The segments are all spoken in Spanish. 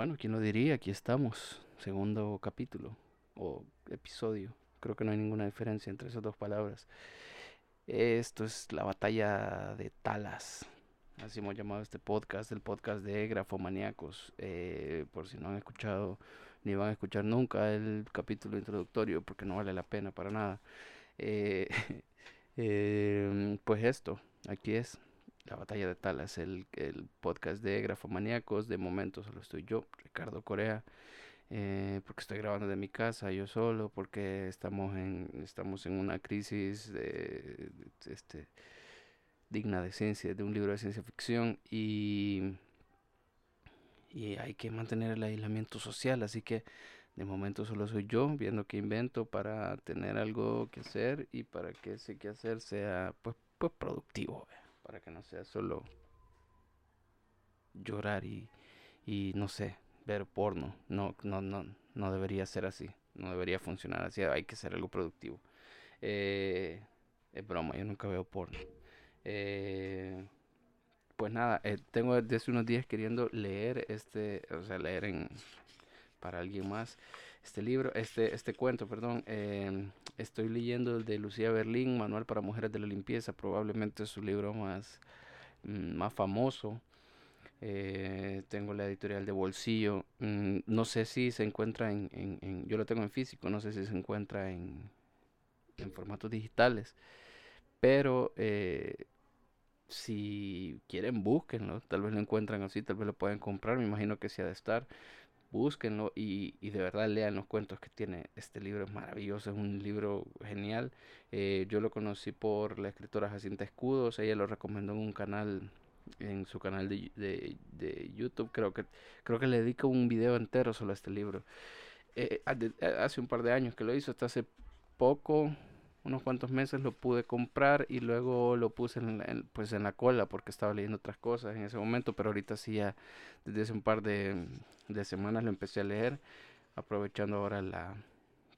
Bueno, ¿quién lo diría? Aquí estamos, segundo capítulo o episodio. Creo que no hay ninguna diferencia entre esas dos palabras. Esto es la batalla de Talas. Así hemos llamado este podcast, el podcast de Grafomaníacos. Eh, por si no han escuchado ni van a escuchar nunca el capítulo introductorio porque no vale la pena para nada. Eh, em, pues esto, aquí es la batalla de Talas, el, el podcast de Grafomaníacos. De momento solo estoy yo, Ricardo Corea. Eh, porque estoy grabando de mi casa yo solo, porque estamos en, estamos en una crisis de, este, digna de ciencia, de un libro de ciencia ficción y, y hay que mantener el aislamiento social, así que de momento solo soy yo viendo qué invento para tener algo que hacer y para que ese que hacer sea pues, pues productivo, para que no sea solo llorar y, y no sé, ver porno. No, no, no, no debería ser así. No debería funcionar así. Hay que ser algo productivo. Eh, es broma, yo nunca veo porno. Eh, pues nada, eh, tengo desde unos días queriendo leer este, o sea, leer en para alguien más este libro, este, este cuento, perdón. estoy leyendo el de Lucía Berlín, Manual para Mujeres de la Limpieza, probablemente es su libro más, mm, más famoso. Eh, tengo la editorial de bolsillo. Mm, no sé si se encuentra en, en, Yo lo tengo en físico, no sé si se encuentra en, en formatos digitales. Pero eh, si quieren, búsquenlo. Tal vez lo encuentran así, tal vez lo pueden comprar. Me imagino que sí ha de estar. Búsquenlo y, y, de verdad lean los cuentos que tiene. Este libro es maravilloso, es un libro genial. Eh, yo lo conocí por la escritora Jacinta Escudos. Ella lo recomendó en un canal en su canal de, de, de, YouTube. Creo que, creo que le dedico un video entero solo a este libro. Eh, hace un par de años que lo hizo, hasta hace poco, unos cuantos meses lo pude comprar y luego lo puse en, pues en la cola porque estaba leyendo otras cosas en ese momento, pero ahorita sí ya desde hace un par de, de semanas lo empecé a leer, aprovechando ahora la,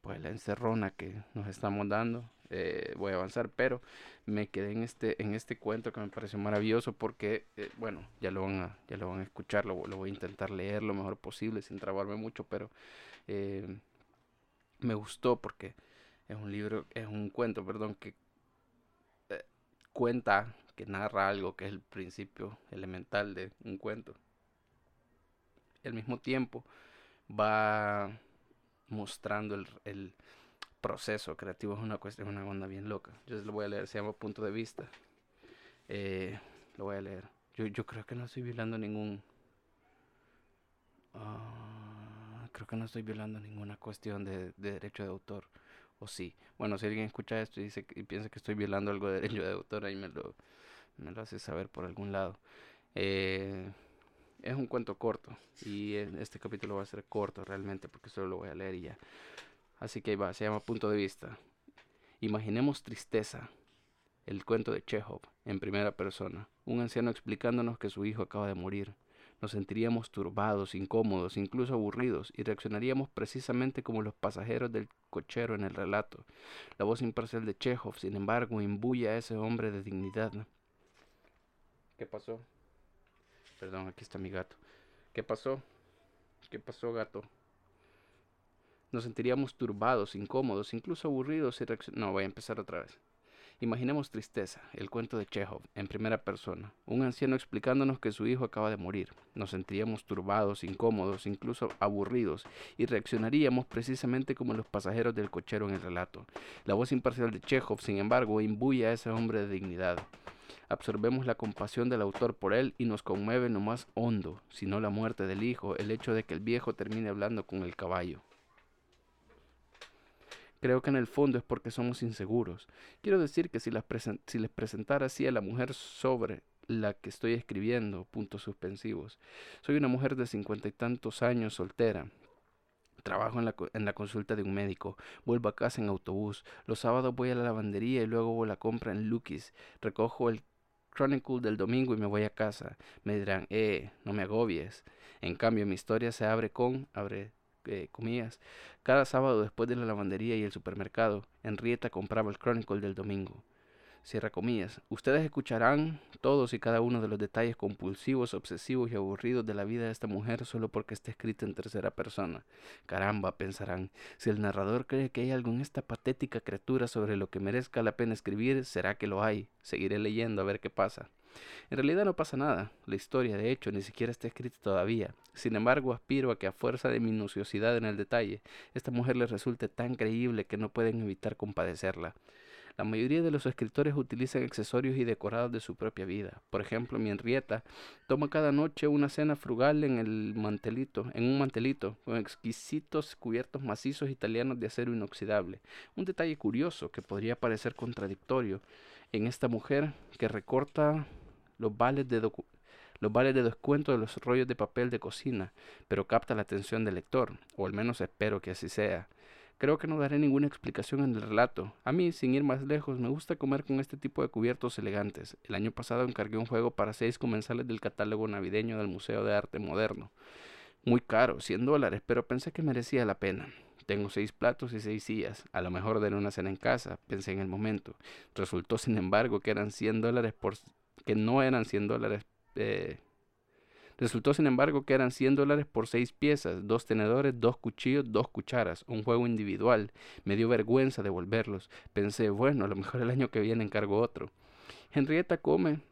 pues la encerrona que nos estamos dando eh, voy a avanzar, pero me quedé en este, en este cuento que me pareció maravilloso porque, eh, bueno, ya lo van a, ya lo van a escuchar, lo, voy a intentar leer lo mejor posible sin trabarme mucho, pero eh, me gustó porque es un libro, es un cuento, perdón, que cuenta, que narra algo que es el principio elemental de un cuento. Y al mismo tiempo va mostrando el proceso creativo es una cuestión, una onda bien loca. Yo lo voy a leer, se llama Punto de Vista. Eh, lo voy a leer. Yo, yo creo que no estoy violando ningún... Ah, creo que no estoy violando ninguna cuestión de, derecho de autor. O sí. Bueno, si alguien escucha esto y, dice, y piensa que estoy violando algo de derecho de autor, ahí me lo, me lo hace saber por algún lado. Eh, es un cuento corto y este capítulo va a ser corto realmente porque solo lo voy a leer y ya. Así que va, se llama Punto de Vista. Imaginemos tristeza, el cuento de Chekhov, en primera persona. Un anciano explicándonos que su hijo acaba de morir. Nos sentiríamos turbados, incómodos, incluso aburridos, y reaccionaríamos precisamente como los pasajeros del cochero en el relato. La voz imparcial de Chekhov, sin embargo, imbuye a ese hombre de dignidad. ¿Qué pasó? Perdón, aquí está mi gato. ¿Qué pasó? ¿Qué pasó, gato? Nos sentiríamos turbados, incómodos, incluso aburridos y No, voy a empezar otra vez. Imaginemos tristeza, el cuento de Chekhov, en primera persona. Un anciano explicándonos que su hijo acaba de morir. Nos sentiríamos turbados, incómodos, incluso aburridos, y reaccionaríamos precisamente como los pasajeros del cochero en el relato. La voz imparcial de Chekhov, sin embargo, imbuye a ese hombre de dignidad. Absorbemos la compasión del autor por él y nos conmueve lo más hondo, si no la muerte del hijo, el hecho de que el viejo termine hablando con el caballo. Creo que en el fondo es porque somos inseguros. Quiero decir que si, las les presentara así a la mujer sobre la que estoy escribiendo, puntos suspensivos. Soy una mujer de cincuenta y tantos años, soltera. Trabajo en la, en la, consulta de un médico. Vuelvo a casa en autobús. Los sábados voy a la lavandería y luego voy a la compra en Lucky's. Recojo el Chronicle del domingo y me voy a casa. Me dirán, eh, no me agobies. En cambio, mi historia se abre con, abre eh, comillas. Cada sábado después de la lavandería y el supermercado, Henrietta compraba el Chronicle del domingo. Cierra comillas. Ustedes escucharán todos y cada uno de los detalles compulsivos, obsesivos y aburridos de la vida de esta mujer solo porque está escrita en tercera persona. Caramba, pensarán, si el narrador cree que hay algo en esta patética criatura sobre lo que merezca la pena escribir, será que lo hay. Seguiré leyendo a ver qué pasa. En realidad no pasa nada. La historia, de hecho, ni siquiera está escrita todavía. Sin embargo, aspiro a que a fuerza de minuciosidad en el detalle, esta mujer les resulte tan creíble que no pueden evitar compadecerla. La mayoría de los escritores utilizan accesorios y decorados de su propia vida. Por ejemplo, mi Henrietta toma cada noche una cena frugal en el mantelito, en un mantelito, con exquisitos cubiertos macizos italianos de acero inoxidable. Un detalle curioso que podría parecer contradictorio en esta mujer que recorta los vales de los de descuento de los rollos de papel de cocina, pero capta la atención del lector, o al menos espero que así sea. Creo que no daré ninguna explicación en el relato. A mí, sin ir más lejos, me gusta comer con este tipo de cubiertos elegantes. El año pasado encargué un juego para seis comensales del catálogo navideño del Museo de Arte Moderno. Muy caro, 100 dólares, pero pensé que merecía la pena. Tengo seis platos y seis sillas. A lo mejor daré una cena en casa, pensé en el momento. Resultó, sin embargo, que eran 100 dólares por... que no eran 100 dólares eh, Resultó, sin embargo, que eran 100 dólares por seis piezas, dos tenedores, dos cuchillos, dos cucharas, un juego individual. Me dio vergüenza devolverlos. Pensé, bueno, a lo mejor el año que viene encargo otro. Henrietta come,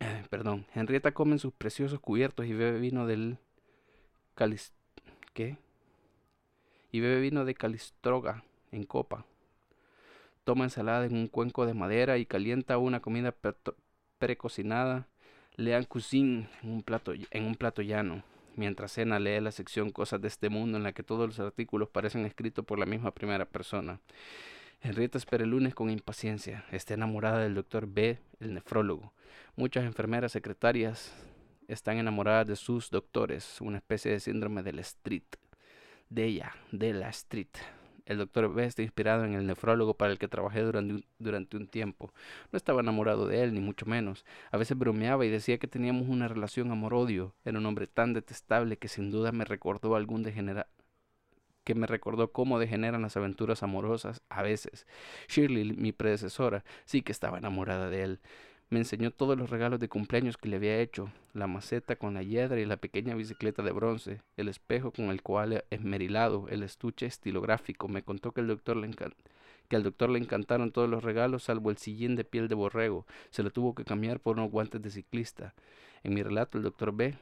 eh, perdón, Henrietta come en sus preciosos cubiertos y bebe vino del ¿qué? Y bebe vino de calistroga en copa. Toma ensalada en un cuenco de madera y calienta una comida precocinada Lean cuisine en un plato, en un plato llano. Mientras cena lee la sección Cosas de este mundo en la que todos los artículos parecen escritos por la misma primera persona. Henrietta espera el lunes con impaciencia. Está enamorada del doctor B, el nefrólogo. Muchas enfermeras secretarias están enamoradas de sus doctores, una especie de síndrome de la street. De ella, de la street. El doctor B está inspirado en el nefrólogo para el que trabajé durante un, tiempo. No estaba enamorado de él, ni mucho menos. A veces bromeaba y decía que teníamos una relación amor-odio. Era un hombre tan detestable que sin duda me recordó algún degenerado que me recordó cómo degeneran las aventuras amorosas a veces. Shirley, mi predecesora, sí que estaba enamorada de él. Me enseñó todos los regalos de cumpleaños que le había hecho, la maceta con la hiedra y la pequeña bicicleta de bronce, el espejo con el cual esmerilado, el estuche estilográfico. Me contó que el doctor le que al doctor le encantaron todos los regalos salvo el sillín de piel de borrego. Se lo tuvo que cambiar por unos guantes de ciclista. En mi relato el doctor B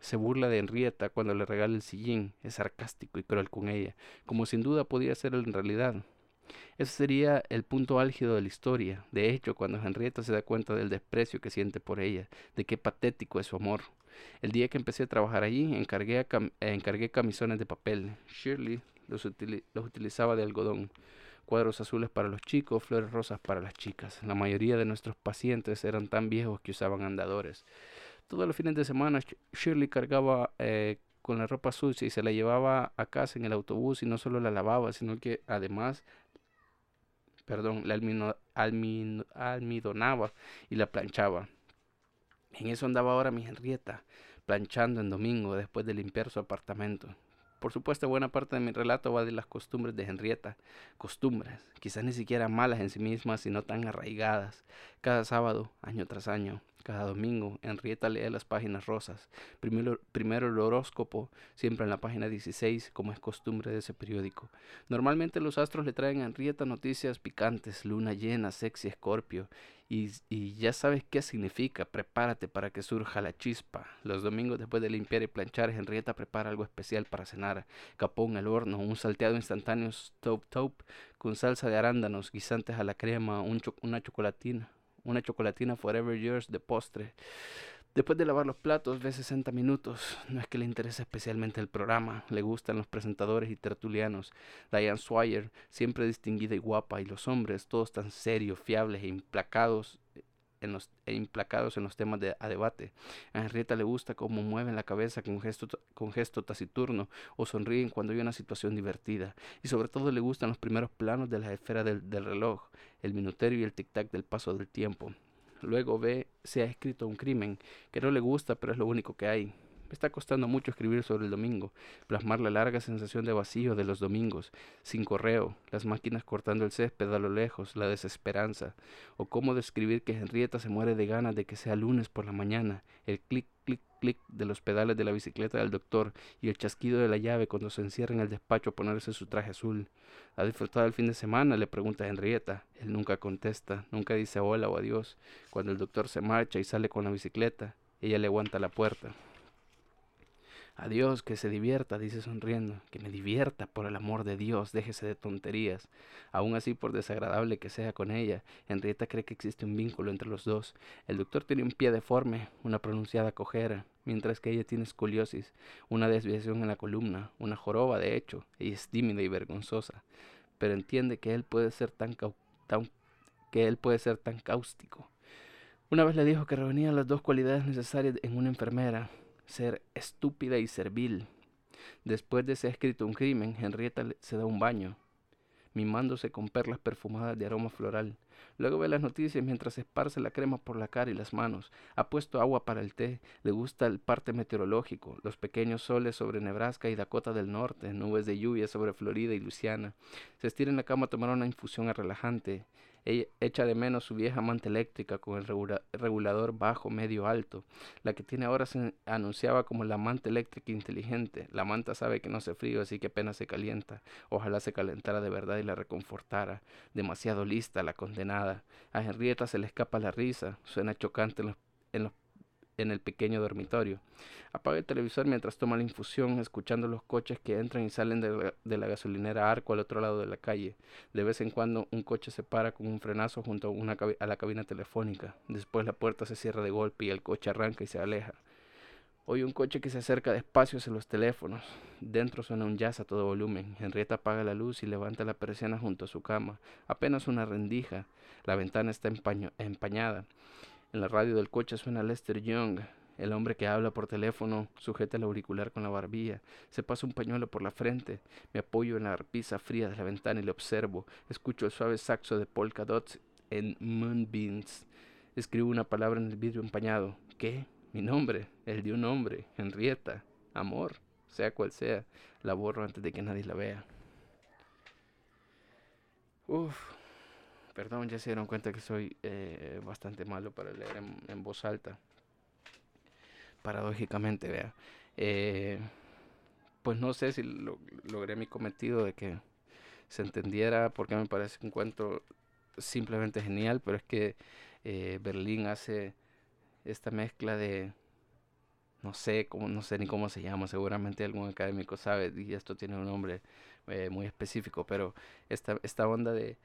se burla de Henrietta cuando le regala el sillín, es sarcástico y cruel con ella, como sin duda podía ser en realidad. Ese sería el punto álgido de la historia. De hecho, cuando Henrietta se da cuenta del desprecio que siente por ella, de qué patético es su amor. El día que empecé a trabajar allí, encargué, encargué camisones de papel. Shirley los, los utilizaba de algodón. Cuadros azules para los chicos, flores rosas para las chicas. La mayoría de nuestros pacientes eran tan viejos que usaban andadores. Todos los fines de semana Shirley cargaba eh, con la ropa sucia y se la llevaba a casa en el autobús y no solo la lavaba, sino que además perdón, la almidonaba y la planchaba. En eso andaba ahora mi Henrietta, planchando en domingo después de limpiar su apartamento. Por supuesto, buena parte de mi relato va de las costumbres de Henrietta. Costumbres, quizás ni siquiera malas en sí mismas, sino tan arraigadas. Cada sábado, año tras año, cada domingo, Henrietta lee las páginas rosas. Primero, el horóscopo, siempre en la página 16, como es costumbre de ese periódico. Normalmente los astros le traen a Henrietta noticias picantes, luna llena, sexy, escorpio. Y, ya sabes qué significa, prepárate para que surja la chispa. Los domingos después de limpiar y planchar, Henrietta prepara algo especial para cenar. Capón al horno, un salteado instantáneo top top con salsa de arándanos, guisantes a la crema, un una chocolatina, una chocolatina Forever Yours de postre. Después de lavar los platos, ve 60 minutos. No es que le interese especialmente el programa, le gustan los presentadores y tertulianos. Diane Swire, siempre distinguida y guapa, y los hombres, todos tan serios, fiables e implacados en los, e implacados en los temas de, a debate. A Henrietta le gusta cómo mueven la cabeza con gesto, con gesto taciturno o sonríen cuando hay una situación divertida. Y sobre todo le gustan los primeros planos de la esfera del, del reloj, el minuterio y el tic-tac del paso del tiempo. Luego ve se ha escrito un crimen que no le gusta, pero es lo único que hay. Me está costando mucho escribir sobre el domingo, plasmar la larga sensación de vacío de los domingos, sin correo, las máquinas cortando el césped a lo lejos, la desesperanza, o cómo describir que Henrietta se muere de ganas de que sea lunes por la mañana, el clic, clic, clic de los pedales de la bicicleta del doctor y el chasquido de la llave cuando se encierra en el despacho a ponerse su traje azul. ¿Ha disfrutado el fin de semana? le pregunta Henrietta. Él nunca contesta, nunca dice hola o adiós. Cuando el doctor se marcha y sale con la bicicleta, ella le aguanta la puerta. Adiós, que se divierta, dice sonriendo. Que me divierta, por el amor de Dios, déjese de tonterías. Aún así, por desagradable que sea con ella, Henrietta cree que existe un vínculo entre los dos. El doctor tiene un pie deforme, una pronunciada cojera, mientras que ella tiene escoliosis, una desviación en la columna, una joroba de hecho, ella es tímida y vergonzosa, pero entiende que él puede ser tan, tan que él puede ser tan cáustico. Una vez le dijo que reunía las dos cualidades necesarias en una enfermera, ser estúpida y servil. Después de ser escrito un crimen, Henrietta se da un baño, mimándose con perlas perfumadas de aroma floral. Luego ve las noticias mientras esparce la crema por la cara y las manos. Ha puesto agua para el té. Le gusta el parte meteorológico, los pequeños soles sobre Nebraska y Dakota del Norte, nubes de lluvia sobre Florida y Luisiana. Se estira en la cama a tomar una infusión relajante. Ella echa de menos su vieja manta eléctrica con el regulador bajo, medio, alto. La que tiene ahora se anunciaba como la manta eléctrica inteligente. La manta sabe que no se frío, así que apenas se calienta. Ojalá se calentara de verdad y la reconfortara. Demasiado lista la condenada. A Henrietta se le escapa la risa. Suena chocante en los, en los en el pequeño dormitorio. Apaga el televisor mientras toma la infusión, escuchando los coches que entran y salen de la, gasolinera Arco al otro lado de la calle. De vez en cuando un coche se para con un frenazo junto a, una a la cabina telefónica. Después la puerta se cierra de golpe y el coche arranca y se aleja. Oye un coche que se acerca despacio hacia los teléfonos. Dentro suena un jazz a todo volumen. Henrietta apaga la luz y levanta la persiana junto a su cama. Apenas una rendija. La ventana está empañada. En la radio del coche suena Lester Young, el hombre que habla por teléfono sujeta el auricular con la barbilla. Se pasa un pañuelo por la frente. Me apoyo en la arpisa fría de la ventana y le observo. Escucho el suave saxo de polka dots en Moonbeams. Escribo una palabra en el vidrio empañado. ¿Qué? Mi nombre. El de un hombre. Henrietta. Amor. Sea cual sea. La borro antes de que nadie la vea. Uf. Perdón, ya se dieron cuenta que soy eh, bastante malo para leer en, voz alta. Paradójicamente, vea. Eh, pues no sé si logré mi cometido de que se entendiera porque me parece un cuento simplemente genial, pero es que eh, Berlín hace esta mezcla de no sé cómo no sé ni cómo se llama seguramente algún académico sabe y esto tiene un nombre muy específico pero esta esta onda de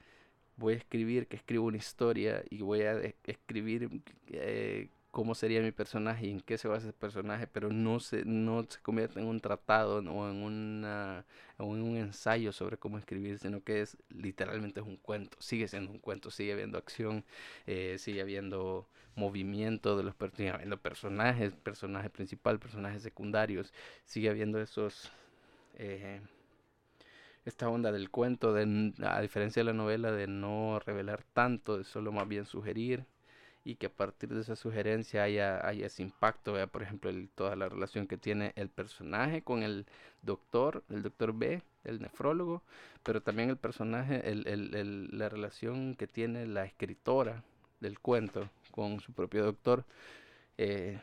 voy a escribir que escribo una historia y voy a escribir eh, cómo sería mi personaje y en qué se basa ese personaje, pero no se, no se convierte en un tratado o en, una, en un ensayo sobre cómo escribir, sino que es literalmente es un cuento, sigue siendo un cuento, sigue habiendo acción, eh, sigue habiendo movimiento de los sigue habiendo personajes, personaje principal, personajes secundarios, sigue habiendo esos... Eh, esta onda del cuento, de, a diferencia de la novela, de no revelar tanto, de solo más bien sugerir y que a partir de esa sugerencia haya, haya ese impacto, vea por ejemplo toda la relación que tiene el personaje con el doctor, el doctor B, el nefrólogo, pero también el personaje, el, el, la relación que tiene la escritora del cuento con su propio doctor, eh,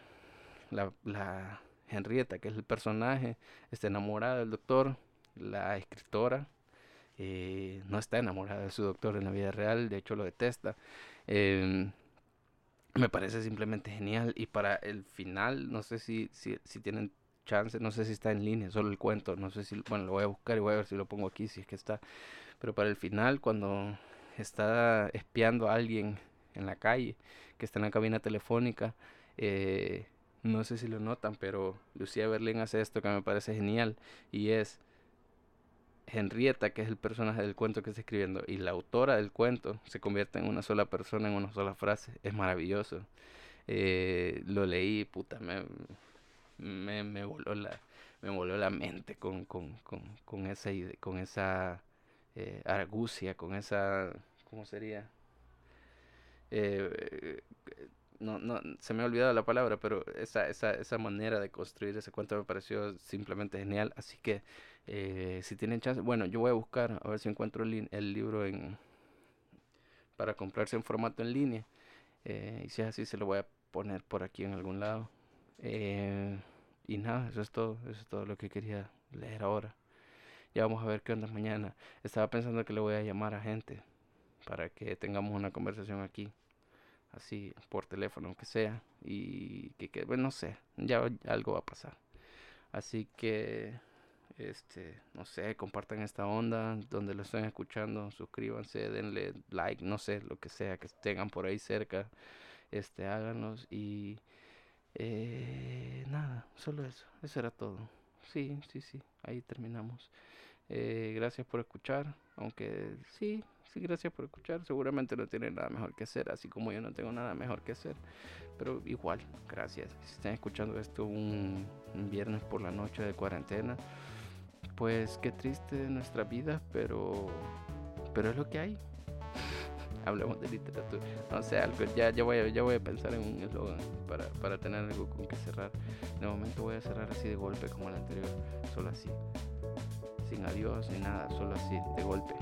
la, la Henrietta, que es el personaje, está enamorada del doctor, la escritora eh, no está enamorada de su doctor en la vida real, de hecho lo detesta. Em, me parece simplemente genial. Y para el final, no sé si, si, si tienen chance, no sé si está en línea, solo el cuento, no sé si, bueno, lo voy a buscar y voy a ver si lo pongo aquí, si es que está, pero para el final, cuando está espiando a alguien en la calle, que está en la cabina telefónica, eh, no sé si lo notan, pero Lucía Berlín hace esto que me parece genial y es Henrietta, que es el personaje del cuento que está escribiendo, y la autora del cuento se convierte en una sola persona, en una sola frase. Es maravilloso. Eh, lo leí, puta, me, me, me, voló la, me voló la mente con, con, con, con esa, con esa eh, argucia, con esa, ¿cómo sería? Eh, no, no, se me ha olvidado la palabra, pero esa, esa, esa manera de construir ese cuento me pareció simplemente genial. Así que eh, si tienen chance, bueno, yo voy a buscar a ver si encuentro el, el libro en para comprarse en formato en línea. Eh, y si es así, se lo voy a poner por aquí en algún lado. Eh, y nada, eso es todo. Eso es todo lo que quería leer ahora. Ya vamos a ver qué onda mañana. Estaba pensando que le voy a llamar a gente para que tengamos una conversación aquí así por teléfono, aunque sea, y que, que bueno, no sé, ya algo va a pasar. Así que, este, no sé, compartan esta onda, donde lo estén escuchando, suscríbanse, denle like, no sé, lo que sea que tengan por ahí cerca, este, háganos y eh, nada, solo eso, eso era todo. Sí, sí, sí, ahí terminamos. Eh, gracias por escuchar, aunque sí, sí, gracias por escuchar. Seguramente no tienen nada mejor que hacer, así como yo no tengo nada mejor que hacer. Pero igual, gracias. Si están escuchando esto un, viernes por la noche de cuarentena, pues qué triste nuestra vida, pero, pero es lo que hay. Hablemos de literatura. No sé, algo, ya, ya, voy, a, voy a pensar en un eslogan para, para tener algo con que cerrar. De momento voy a cerrar así de golpe como el anterior, solo así sin adiós ni nada, solo así, de golpe.